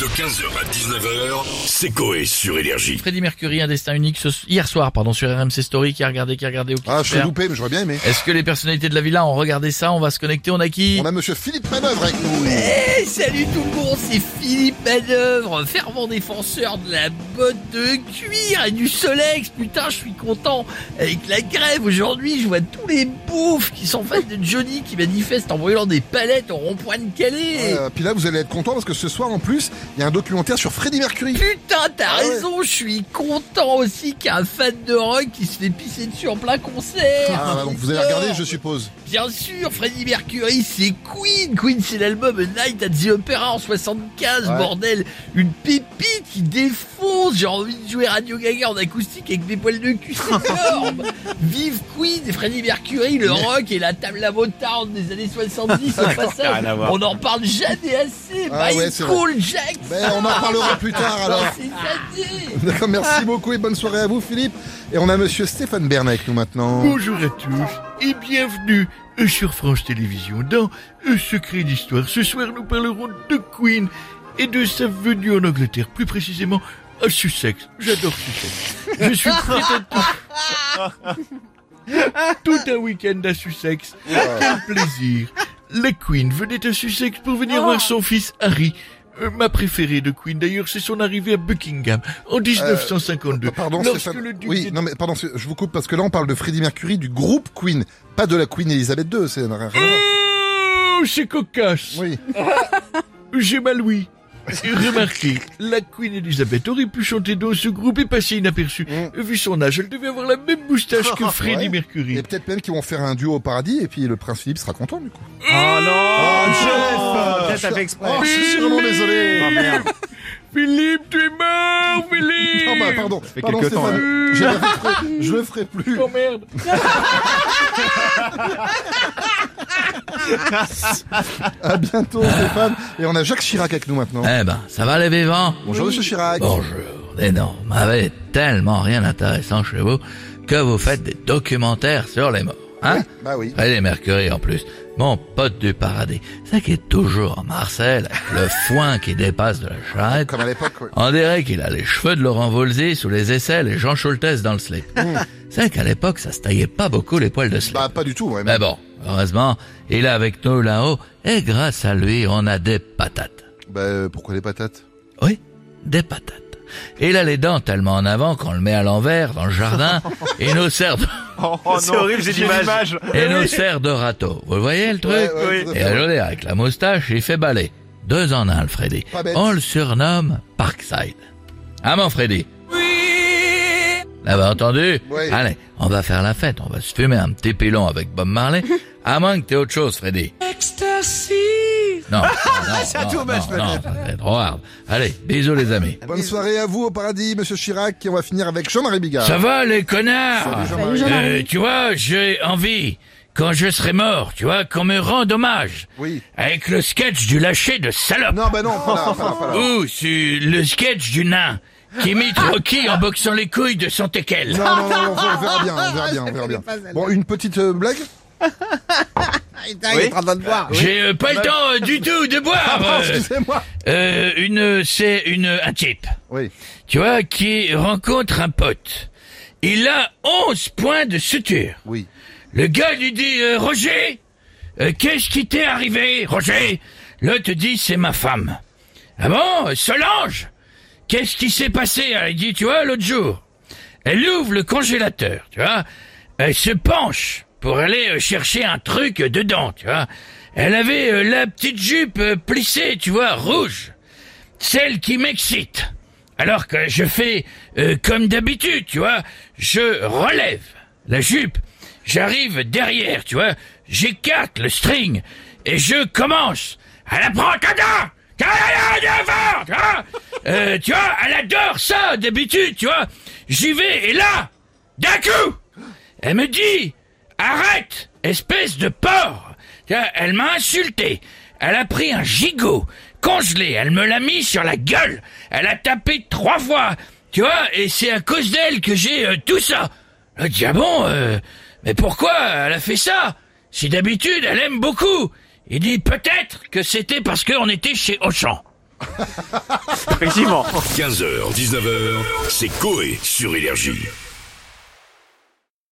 De 15h à 19h, c'est Coé sur Énergie. Freddie Mercury, un destin unique ce- hier soir, pardon, sur RMC Story, qui a regardé, qui a regardé au Ah, je suis loupé, mais j'aurais bien aimé. Est-ce que les personnalités de la villa ont regardé ça? On va se connecter, on a qui? On a monsieur Philippe Manœuvre avec nous. Eh, salut tout le monde, c'est Philippe Manœuvre, fervent défenseur de la botte de cuir et du Solex. Putain, je suis content. Avec la grève aujourd'hui, je vois tous les bouffes qui sont fans de Johnny qui manifestent en brûlant des palettes au rond-point de Calais. Euh, puis là, vous allez être content parce que ce soir, en plus, il y a un documentaire sur Freddie Mercury. Putain, t'as Ah ouais. raison, je suis content aussi qu'il y a un fan de rock qui se fait pisser dessus en plein concert. Ah, bah, donc vous allez regarder, je suppose. Bien sûr, Freddie Mercury, c'est Queen. Queen, c'est l'album A Night at the Opera en 75, Ouais. bordel. Une pépite qui défonce. J'ai envie de jouer Radio Gaga en acoustique avec des poils de cul, c'est énorme. Vive Queen Freddie Mercury, le rock et la table à Motown des années 70 au passage. On n'en parle jamais assez. Ah ouais, Cool Jackson. Mais on en parlera plus tard alors. Merci beaucoup et bonne soirée à vous, Philippe. Et on a monsieur Stéphane Bern avec nous maintenant. Bonjour à tous et bienvenue sur France Télévisions dans Un secret d'histoire. Ce soir, nous parlerons de Queen et de sa venue en Angleterre, plus précisément à Sussex. J'adore Sussex. Je suis prêt à tout. Tout un week-end à Sussex. Quel plaisir. La Queen venait à Sussex pour venir voir son fils Harry. Euh, ma préférée de Queen, d'ailleurs, c'est son arrivée à Buckingham en 1952. Pardon, lorsque Stéphane. le duc Oui, non mais pardon, je vous coupe parce que là on parle de Freddie Mercury du groupe Queen, pas de la Queen Elisabeth II, c'est. Oh, c'est cocasse. Oui. J'ai mal oui. Et Remarquez, la Queen Elizabeth aurait pu chanter dans ce groupe et passer inaperçue. Vu son âge, elle devait avoir la même moustache que Freddie Mm. Ouais. Mercury. Et peut-être même qu'ils vont faire un duo au paradis et puis le prince Philippe sera content du coup. Oh non Oh, Chef Peut-être exprès. Oh, je suis vraiment désolé. Oh merde. Philippe, tu es mort, Philippe Ah bah pardon, fait pardon temps, Stéphane, je, le ferai- je le ferai plus. Oh merde. À bientôt Stéphane. Et on a Jacques Chirac avec nous maintenant. Eh ben, ça va les vivants? Bonjour monsieur Chirac. Bonjour. Et non, vous m'avez tellement rien d'intéressant chez vous que vous faites des documentaires sur les morts. Hein? Bah oui. Freddie Mercury en plus. Mon pote du paradis. C'est qui est toujours en Marseille, avec le foin qui dépasse de la charrette. Comme à l'époque. oui. On dirait qu'il a les cheveux de Laurent Voulzy sous les aisselles et Jean Schultes dans le slip. C'est qu'à l'époque, ça se taillait pas beaucoup les poils de slip. Bah pas du tout. Ouais, Mais bon, heureusement, il est avec nous là-haut et grâce à lui, on a des patates. Bah euh, pourquoi les patates? Oui, des patates. Il a les dents tellement en avant qu'on le met à l'envers dans le jardin et nous sert de, Oh, c'est horrible, j'ai l'image. et nous sert de râteau. Vous voyez le truc? Ouais, ouais, à Et aujourd'hui, avec la moustache, il fait balai. Deux en un, le Freddy. On le surnomme Parkside. Ah mon Freddy? Oui L'avez entendu? Oui. Allez, on va faire la fête. On va se fumer un petit pilon avec Bob Marley. à moins que t'aies autre chose, Freddy. Non, non, C'est non, non, non, fait trop hard. Allez, bisous les amis. Bonne soirée à vous au paradis, monsieur Chirac. Et on va finir avec Jean-Marie Bigard. Ça va les connards Salut, Jean-Marie. Euh, Tu vois, j'ai envie, quand je serai mort, tu vois, qu'on me rende hommage. Oui. Avec le sketch du lâcher de salope. Non, bah non, pas là, pas là, pas là. Ou sur le sketch du nain qui imite Rocky en boxant les couilles de son teckel. Non, non, non, on verra- on verra bien, on verra bien, on verra bien. Bon, une petite euh, blague? Oui. J'ai euh, pas le temps euh, du tout de boire. Ah, euh, excusez-moi. euh, une, c'est une un type, Oui. tu vois, qui rencontre un pote. Il a 11 points de suture. Oui. Le gars lui dit euh, Roger, euh, qu'est-ce qui t'est arrivé, Roger? L'autre te dit c'est ma femme. Ah bon, Solange? Qu'est-ce qui s'est passé? Il dit tu vois l'autre jour. Elle ouvre le congélateur, tu vois. Elle se penche pour aller euh, chercher un truc dedans, tu vois. Elle avait euh, la petite jupe euh, plissée, tu vois, rouge. Celle qui m'excite. Alors que je fais euh, comme d'habitude, tu vois. Je relève la jupe. J'arrive derrière, tu vois. J'écarte le string. Et je commence à la prendre. Euh, tu vois, elle adore ça d'habitude, tu vois. J'y vais et là, d'un coup, elle me dit, arrête, espèce de porc. Tu vois, Elle m'a insulté. Elle a pris un gigot congelé. Elle me l'a mis sur la gueule. Elle a tapé trois fois. Tu vois, et c'est à cause d'elle que j'ai euh, tout ça. Je dis, ah bon, euh, mais pourquoi elle a fait ça? Si d'habitude elle aime beaucoup. Il dit peut-être que c'était parce qu'on était chez Auchan. Effectivement. 15h, 19h, c'est Coé sur Énergie.